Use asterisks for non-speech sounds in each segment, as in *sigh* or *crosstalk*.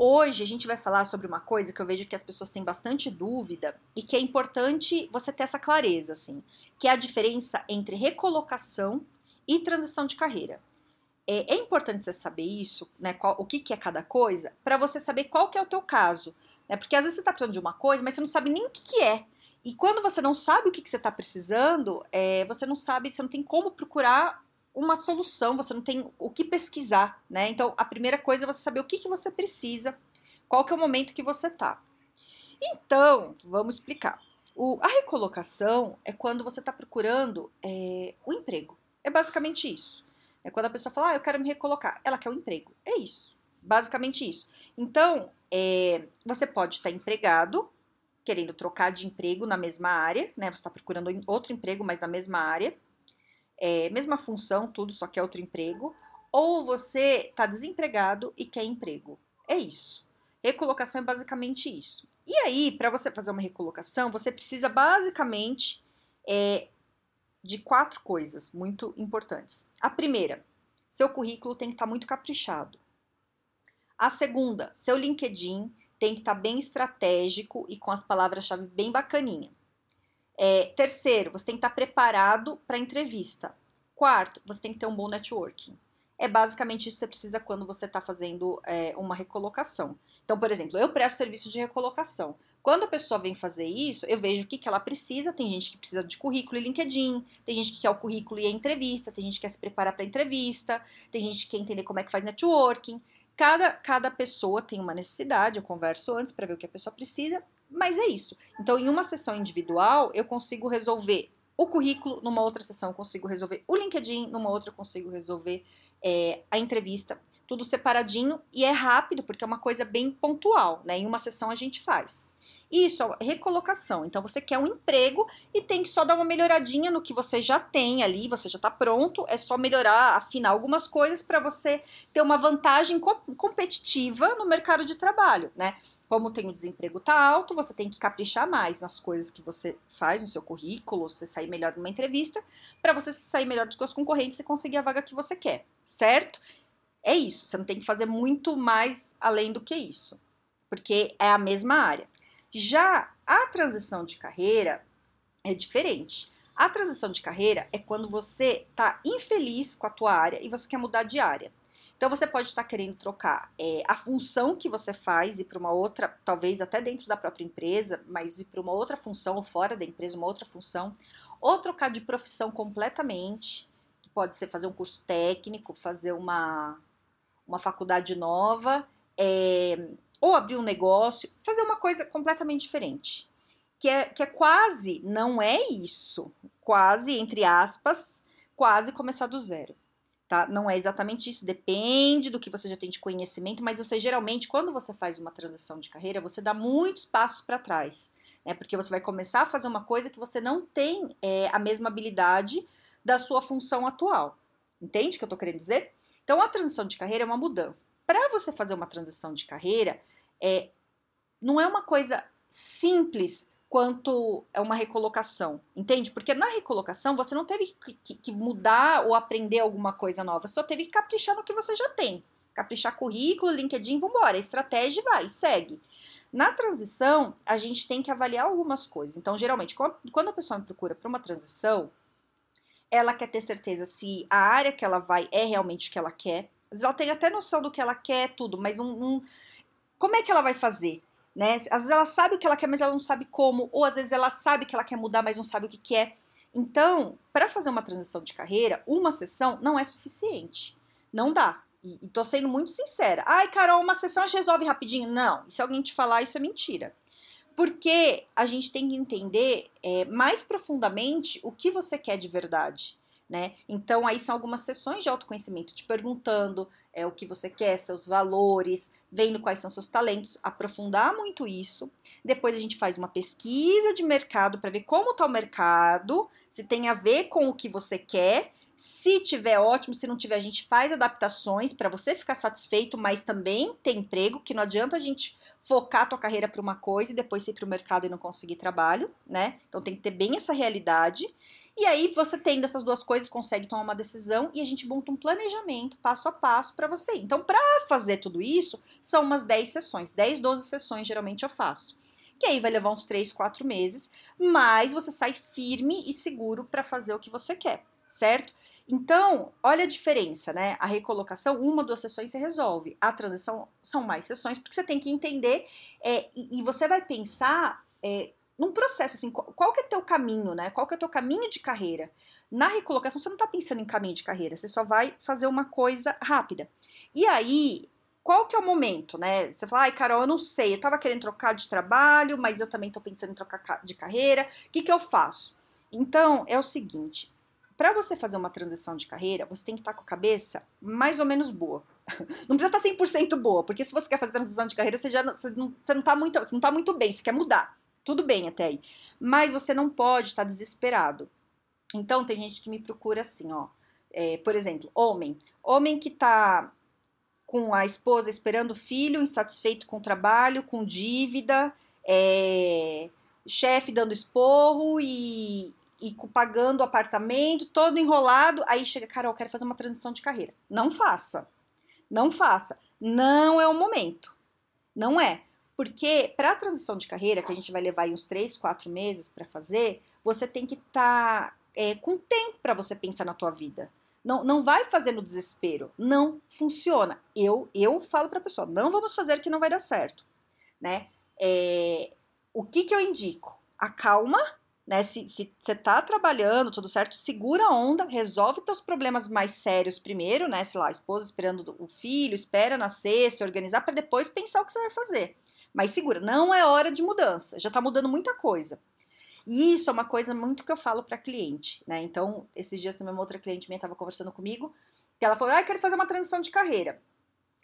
Hoje a gente vai falar sobre uma coisa que eu vejo que as pessoas têm bastante dúvida e que é importante você ter essa clareza, assim, que é a diferença entre recolocação e transição de carreira. É, é importante você saber isso, né? Qual, o que, que é cada coisa, para você saber qual que é o teu caso. Né? Porque às vezes você está precisando de uma coisa, mas você não sabe nem o que, que é. E quando você não sabe o que, que você está precisando, é, você não sabe, você não tem como procurar uma solução, você não tem o que pesquisar, né? Então, a primeira coisa é você saber o que, que você precisa, qual que é o momento que você tá. Então, vamos explicar. O, a recolocação é quando você está procurando é, o emprego. É basicamente isso. É quando a pessoa fala, ah, eu quero me recolocar. Ela quer um emprego. É isso. Basicamente isso. Então, é, você pode estar empregado, querendo trocar de emprego na mesma área, né? Você está procurando outro emprego, mas na mesma área é, mesma função, tudo, só que é outro emprego, ou você está desempregado e quer emprego. É isso. Recolocação é basicamente isso. E aí, para você fazer uma recolocação, você precisa basicamente é, de quatro coisas muito importantes. A primeira, seu currículo tem que estar tá muito caprichado. A segunda, seu LinkedIn tem que estar tá bem estratégico e com as palavras-chave bem bacaninha. É, terceiro, você tem que estar preparado para a entrevista. Quarto, você tem que ter um bom networking. É basicamente isso que você precisa quando você está fazendo é, uma recolocação. Então, por exemplo, eu presto serviço de recolocação. Quando a pessoa vem fazer isso, eu vejo o que, que ela precisa. Tem gente que precisa de currículo e LinkedIn, tem gente que quer o currículo e a entrevista, tem gente que quer se preparar para a entrevista, tem gente que quer entender como é que faz networking. Cada, cada pessoa tem uma necessidade, eu converso antes para ver o que a pessoa precisa mas é isso. Então, em uma sessão individual, eu consigo resolver o currículo, numa outra sessão eu consigo resolver o LinkedIn, numa outra eu consigo resolver é, a entrevista. Tudo separadinho e é rápido, porque é uma coisa bem pontual, né? Em uma sessão a gente faz. Isso, recolocação. Então você quer um emprego e tem que só dar uma melhoradinha no que você já tem ali, você já está pronto, é só melhorar, afinar algumas coisas para você ter uma vantagem competitiva no mercado de trabalho, né? Como tem o desemprego tá alto, você tem que caprichar mais nas coisas que você faz no seu currículo, você sair melhor numa entrevista, para você sair melhor dos seus concorrentes e conseguir a vaga que você quer, certo? É isso, você não tem que fazer muito mais além do que isso, porque é a mesma área. Já a transição de carreira é diferente. A transição de carreira é quando você está infeliz com a tua área e você quer mudar de área. Então você pode estar querendo trocar é, a função que você faz e para uma outra, talvez até dentro da própria empresa, mas ir para uma outra função ou fora da empresa, uma outra função, ou trocar de profissão completamente, que pode ser fazer um curso técnico, fazer uma, uma faculdade nova, é, ou abrir um negócio, fazer uma coisa completamente diferente. Que é, que é quase, não é isso, quase, entre aspas, quase começar do zero tá? Não é exatamente isso, depende do que você já tem de conhecimento, mas você geralmente, quando você faz uma transição de carreira, você dá muitos passos para trás, né? Porque você vai começar a fazer uma coisa que você não tem é, a mesma habilidade da sua função atual. Entende o que eu tô querendo dizer? Então, a transição de carreira é uma mudança. Para você fazer uma transição de carreira, é, não é uma coisa simples quanto é uma recolocação, entende? Porque na recolocação você não teve que, que, mudar ou aprender alguma coisa nova, só teve que caprichar no que você já tem. Caprichar currículo, LinkedIn, vambora, estratégia vai, segue. Na transição, a gente tem que avaliar algumas coisas. Então, geralmente, quando a pessoa me procura para uma transição, ela quer ter certeza se a área que ela vai é realmente o que ela quer. Ela tem até noção do que ela quer, tudo, mas um, um como é que ela vai fazer? né? Às vezes ela sabe o que ela quer, mas ela não sabe como, ou às vezes ela sabe que ela quer mudar, mas não sabe o que quer. Então, para fazer uma transição de carreira, uma sessão não é suficiente. Não dá. E, e tô sendo muito sincera. Ai, Carol, uma sessão resolve rapidinho. Não, e se alguém te falar, isso é mentira. Porque a gente tem que entender é, mais profundamente o que você quer de verdade. Né? Então aí são algumas sessões de autoconhecimento, te perguntando é, o que você quer, seus valores, vendo quais são seus talentos, aprofundar muito isso. Depois a gente faz uma pesquisa de mercado para ver como está o mercado, se tem a ver com o que você quer. Se tiver ótimo, se não tiver, a gente faz adaptações para você ficar satisfeito, mas também ter emprego, que não adianta a gente focar a tua carreira para uma coisa e depois ir para o mercado e não conseguir trabalho, né? Então tem que ter bem essa realidade. E aí, você tendo essas duas coisas, consegue tomar uma decisão e a gente monta um planejamento passo a passo para você. Então, para fazer tudo isso, são umas 10 sessões, 10, 12 sessões geralmente eu faço. Que aí vai levar uns 3, 4 meses, mas você sai firme e seguro para fazer o que você quer, certo? Então, olha a diferença, né? A recolocação, uma, duas sessões você resolve. A transição são mais sessões, porque você tem que entender é, e, e, você vai pensar é, num processo, assim, qual, que é teu caminho, né? Qual que é teu caminho de carreira? Na recolocação, você não tá pensando em caminho de carreira, você só vai fazer uma coisa rápida. E aí, qual que é o momento, né? Você fala, ai, Carol, eu não sei, eu tava querendo trocar de trabalho, mas eu também tô pensando em trocar de carreira, o que que eu faço? Então, é o seguinte, para você fazer uma transição de carreira, você tem que estar tá com a cabeça mais ou menos boa. *laughs* Não precisa estar tá 100% boa, porque se você quer fazer transição de carreira, você já você não, você não tá muito, você não tá muito bem, você quer mudar. Tudo bem até aí. Mas você não pode estar desesperado. Então, tem gente que me procura assim, ó. É, por exemplo, homem. Homem que tá com a esposa esperando filho, insatisfeito com o trabalho, com dívida, é, chefe dando esporro e, e pagando apartamento, todo enrolado. Aí chega, Carol, quero fazer uma transição de carreira. Não faça. Não faça. Não é o momento. Não é. Porque para a transição de carreira, que a gente vai levar aí uns 3, 4 meses para fazer, você tem que estar tá, é, com tempo para você pensar na tua vida. Não, não vai fazer no desespero. Não funciona. Eu, eu falo para a pessoa, não vamos fazer que não vai dar certo. Né? É, o que, que eu indico? Acalma, né? Se você tá trabalhando, tudo certo, segura a onda, resolve teus problemas mais sérios primeiro, né? Sei lá, a esposa esperando o filho, espera nascer, se organizar para depois pensar o que você vai fazer. Mas segura, não é hora de mudança, já está mudando muita coisa. E isso é uma coisa muito que eu falo para cliente, né? Então, esses dias também uma outra cliente minha estava conversando comigo, que ela falou: "Ah, quero fazer uma transição de carreira".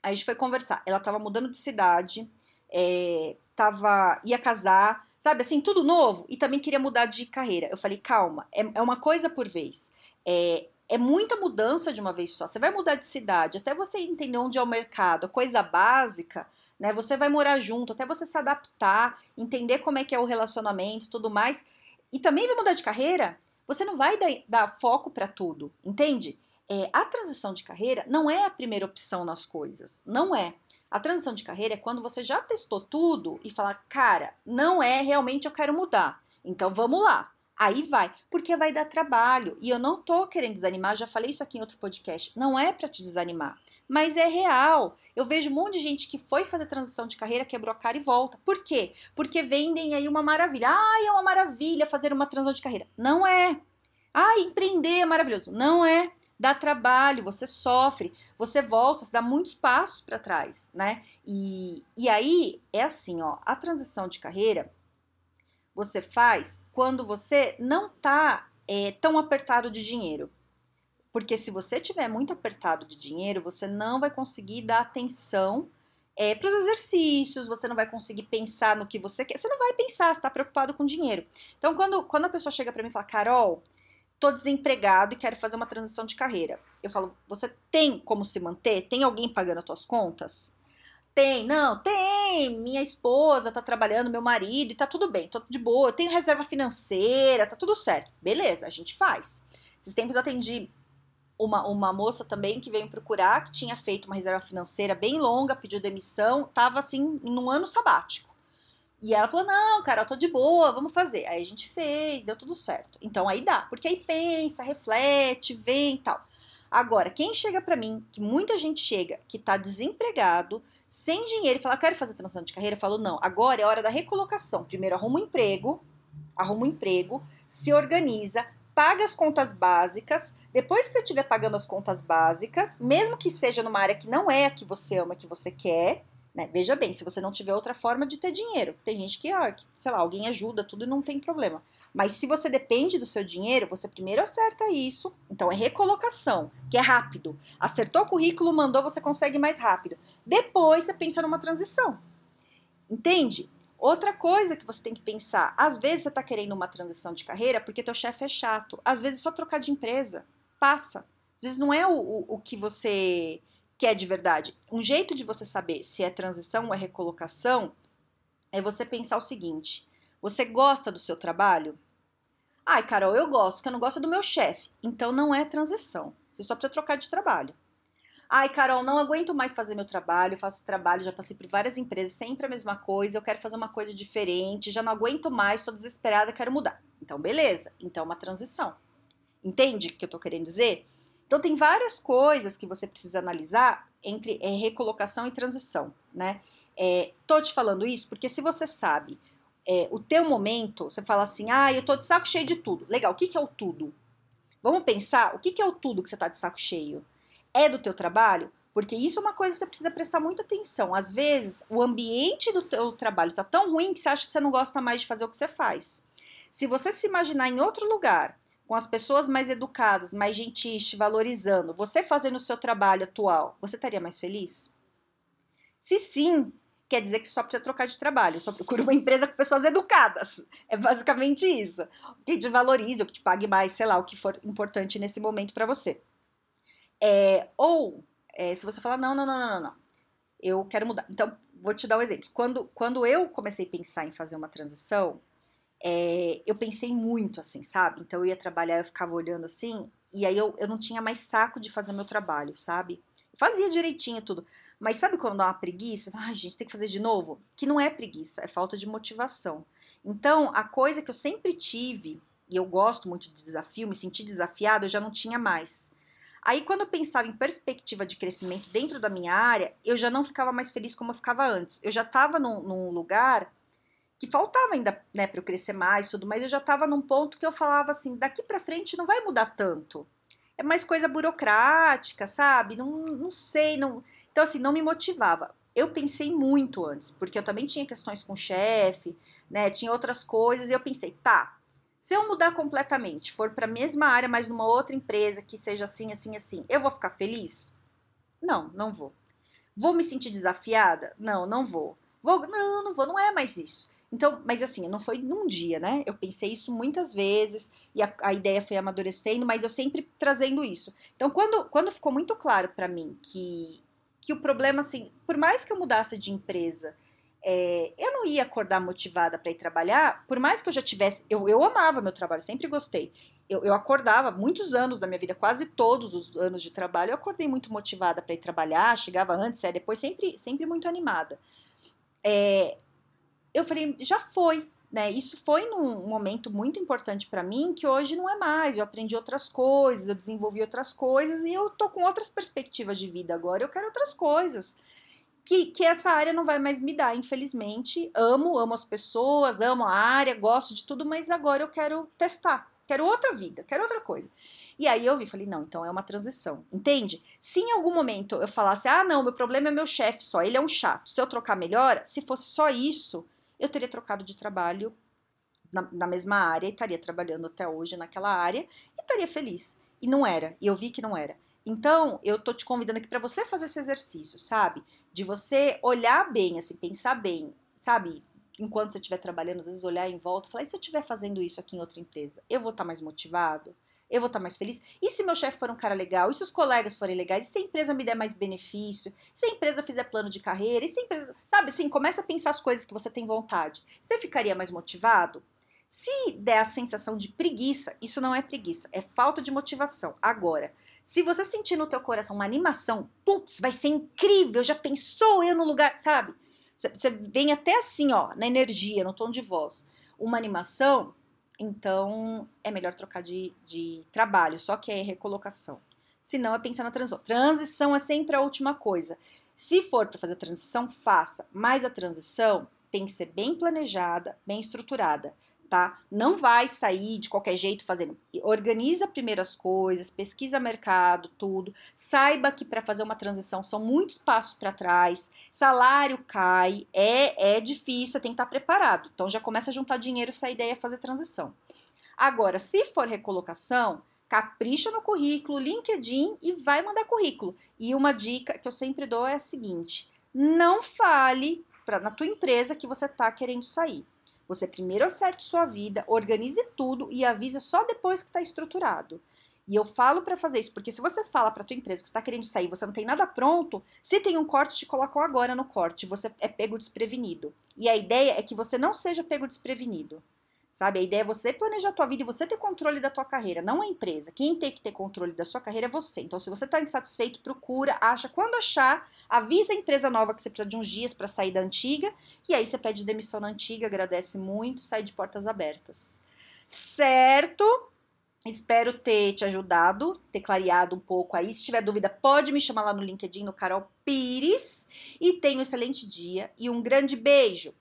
Aí a gente foi conversar. Ela estava mudando de cidade, é, tava, ia casar, sabe, assim, tudo novo, e também queria mudar de carreira. Eu falei, calma, é, é uma coisa por vez. É, é muita mudança de uma vez só. Você vai mudar de cidade, até você entender onde é o mercado, a coisa básica, né? Você vai morar junto, até você se adaptar, entender como é que é o relacionamento, tudo mais. E também vai mudar de carreira. Você não vai dar, dar foco para tudo, entende? É, a transição de carreira não é a primeira opção nas coisas, não é. A transição de carreira é quando você já testou tudo e fala, cara, não é realmente eu quero mudar. Então vamos lá. Aí vai, porque vai dar trabalho. E eu não tô querendo desanimar, já falei isso aqui em outro podcast. Não é para te desanimar, mas é real. Eu vejo um monte de gente que foi fazer transição de carreira, quebrou a cara e volta. Por quê? Porque vendem aí uma maravilha. Ah, é uma maravilha fazer uma transição de carreira. Não é. Ah, empreender é maravilhoso. Não é. Dá trabalho, você sofre, você volta, você dá muitos passos para trás, né? E, e aí é assim, ó, a transição de carreira você faz quando você não tá é, tão apertado de dinheiro. Porque se você tiver muito apertado de dinheiro, você não vai conseguir dar atenção é, para os exercícios, você não vai conseguir pensar no que você quer, você não vai pensar, você está preocupado com dinheiro. Então, quando, quando a pessoa chega para mim e fala, Carol, tô desempregado e quero fazer uma transição de carreira, eu falo, você tem como se manter? Tem alguém pagando as tuas contas? Tem, não, tem. Minha esposa tá trabalhando, meu marido, e tá tudo bem, tô de boa. Eu tenho reserva financeira, tá tudo certo. Beleza, a gente faz. Esses tempos eu atendi uma, uma moça também que veio procurar, que tinha feito uma reserva financeira bem longa, pediu demissão, tava assim, num ano sabático. E ela falou: não, cara, eu tô de boa, vamos fazer. Aí a gente fez, deu tudo certo. Então aí dá, porque aí pensa, reflete, vem e tal. Agora, quem chega para mim, que muita gente chega, que tá desempregado, sem dinheiro, e fala: quero fazer transição de carreira, eu falo: não, agora é hora da recolocação. Primeiro arruma um emprego, arruma um emprego, se organiza, paga as contas básicas. Depois que você estiver pagando as contas básicas, mesmo que seja numa área que não é a que você ama, que você quer, Né? Veja bem, se você não tiver outra forma de ter dinheiro, tem gente que, ó, que, sei lá, alguém ajuda, tudo e não tem problema. Mas se você depende do seu dinheiro, você primeiro acerta isso. Então é recolocação, que é rápido. Acertou o currículo, mandou, você consegue mais rápido. Depois você pensa numa transição. Entende? Outra coisa que você tem que pensar, às vezes você está querendo uma transição de carreira porque teu chefe é chato. Às vezes só trocar de empresa. Passa. Às vezes não é o, o, o que você quer de verdade. Um jeito de você saber se é transição ou é recolocação é você pensar o seguinte: você gosta do seu trabalho? Ai, Carol, eu gosto, que eu não gosto do meu chefe. Então não é transição. Você só precisa trocar de trabalho. Ai, Carol, não aguento mais fazer meu trabalho, faço trabalho, já passei por várias empresas, sempre a mesma coisa, eu quero fazer uma coisa diferente, já não aguento mais, tô desesperada, quero mudar. Então, beleza. Então, é uma transição. Entende o que eu tô querendo dizer? Então, tem várias coisas que você precisa analisar entre é, recolocação e transição, né? É, tô te falando isso porque se você sabe é, o teu momento, você fala assim, ah, eu tô de saco cheio de tudo. Legal, o que, que é o tudo? Vamos pensar, o que, que é o tudo que você tá de saco cheio? É do teu trabalho? Porque isso é uma coisa que você precisa prestar muita atenção. Às vezes, o ambiente do teu trabalho tá tão ruim que você acha que você não gosta mais de fazer o que você faz. Se você se imaginar em outro lugar, com as pessoas mais educadas, mais gentis, te valorizando, você fazendo o seu trabalho atual, você estaria mais feliz? Se sim, quer dizer que só precisa trocar de trabalho, só procura uma empresa com pessoas educadas. É basicamente isso. Que te valorize, ou que te pague mais, sei lá, o que for importante nesse momento para você. É, ou, é, se você falar, não, não, não, não, não, eu quero mudar. Então, vou te dar um exemplo. Quando, quando eu comecei a pensar em fazer uma transição, é, eu pensei muito assim, sabe? Então, eu ia trabalhar, eu ficava olhando assim, e aí eu, eu não tinha mais saco de fazer meu trabalho, sabe? fazia direitinho tudo. Mas sabe quando dá uma preguiça? Ai, gente, tem que fazer de novo? Que não é preguiça, é falta de motivação. Então, a coisa que eu sempre tive, e eu gosto muito de desafio, me senti desafiado, eu já não tinha mais. Aí, quando eu pensava em perspectiva de crescimento dentro da minha área, eu já não ficava mais feliz como eu ficava antes. Eu já estava num, num, lugar que faltava ainda, né, para eu crescer mais, tudo, mas eu já estava num ponto que eu falava assim: daqui para frente não vai mudar tanto. É mais coisa burocrática, sabe? Não, não sei, não. Então, assim, não me motivava. Eu pensei muito antes, porque eu também tinha questões com o chefe, né? Tinha outras coisas, e eu pensei, tá, se eu mudar completamente, for para a mesma área, mas numa outra empresa que seja assim, assim, assim, eu vou ficar feliz? Não, não vou. Vou me sentir desafiada? Não, não vou. Vou, não, não vou, não é mais isso. Então, mas assim, não foi num dia, né? Eu pensei isso muitas vezes e a, a ideia foi amadurecendo, mas eu sempre trazendo isso. Então, quando, quando ficou muito claro para mim que que o problema, assim, por mais que eu mudasse de empresa, é, eu não ia acordar motivada para ir trabalhar, por mais que eu já tivesse. Eu, eu amava meu trabalho, sempre gostei. Eu, eu acordava muitos anos da minha vida, quase todos os anos de trabalho, eu acordei muito motivada para ir trabalhar, chegava antes, é, depois sempre, sempre muito animada. É, eu falei, já foi, né? Isso foi num momento muito importante para mim que hoje não é mais. Eu aprendi outras coisas, eu desenvolvi outras coisas e eu tô com outras perspectivas de vida agora. Eu quero outras coisas. Que, que essa área não vai mais me dar, infelizmente. Amo, amo as pessoas, amo a área, gosto de tudo, mas agora eu quero testar. Quero outra vida, quero outra coisa. E aí eu vi, falei, não, então é uma transição, entende? Se em algum momento eu falasse, ah, não, meu problema é meu chefe só, ele é um chato, se eu trocar melhor, se fosse só isso, eu teria trocado de trabalho na, na mesma área e estaria trabalhando até hoje naquela área e estaria feliz. E não era, e eu vi que não era. Então, eu tô te convidando aqui para você fazer esse exercício, sabe? De você olhar bem, assim, pensar bem, sabe? Enquanto você estiver trabalhando, às vezes olhar em volta e falar: e se eu estiver fazendo isso aqui em outra empresa? Eu vou estar tá mais motivado? eu vou estar mais feliz. E se meu chefe for um cara legal? E se os colegas forem legais? E se a empresa me der mais benefício? E se a empresa fizer plano de carreira? E se a empresa. Sabe assim, começa a pensar as coisas que você tem vontade. Você ficaria mais motivado? Se der a sensação de preguiça, isso não é preguiça, é falta de motivação. Agora, se você sentir no teu coração uma animação, putz, vai ser incrível, já pensou eu no lugar, sabe? Você vem até assim, ó, na energia, no tom de voz. Uma animação, então é melhor trocar de, de trabalho, só que é recolocação. Se não, é pensar na transição. Transição é sempre a última coisa. Se for para fazer transição, faça, mas a transição tem que ser bem planejada, bem estruturada. Tá? Não vai sair de qualquer jeito fazendo. Organiza primeiro as coisas, pesquisa mercado, tudo. Saiba que para fazer uma transição são muitos passos para trás, salário cai, é, é difícil, tem que estar tá preparado. Então já começa a juntar dinheiro se a ideia é fazer transição. Agora, se for recolocação, capricha no currículo, LinkedIn e vai mandar currículo. E uma dica que eu sempre dou é a seguinte: não fale pra, na tua empresa que você está querendo sair. Você primeiro acerte sua vida, organize tudo e avisa só depois que está estruturado. E eu falo para fazer isso, porque se você fala para tua empresa que está querendo sair, você não tem nada pronto, se tem um corte, te colocam agora no corte, você é pego desprevenido. E a ideia é que você não seja pego desprevenido. Sabe? A ideia é você planejar a tua vida e você ter controle da tua carreira, não a empresa. Quem tem que ter controle da sua carreira é você. Então, se você está insatisfeito, procura, acha. Quando achar, avisa a empresa nova que você precisa de uns dias para sair da antiga. E aí você pede demissão na antiga, agradece muito, sai de portas abertas. Certo? Espero ter te ajudado, ter clareado um pouco aí. Se tiver dúvida, pode me chamar lá no LinkedIn, no Carol Pires. E tenha um excelente dia e um grande beijo!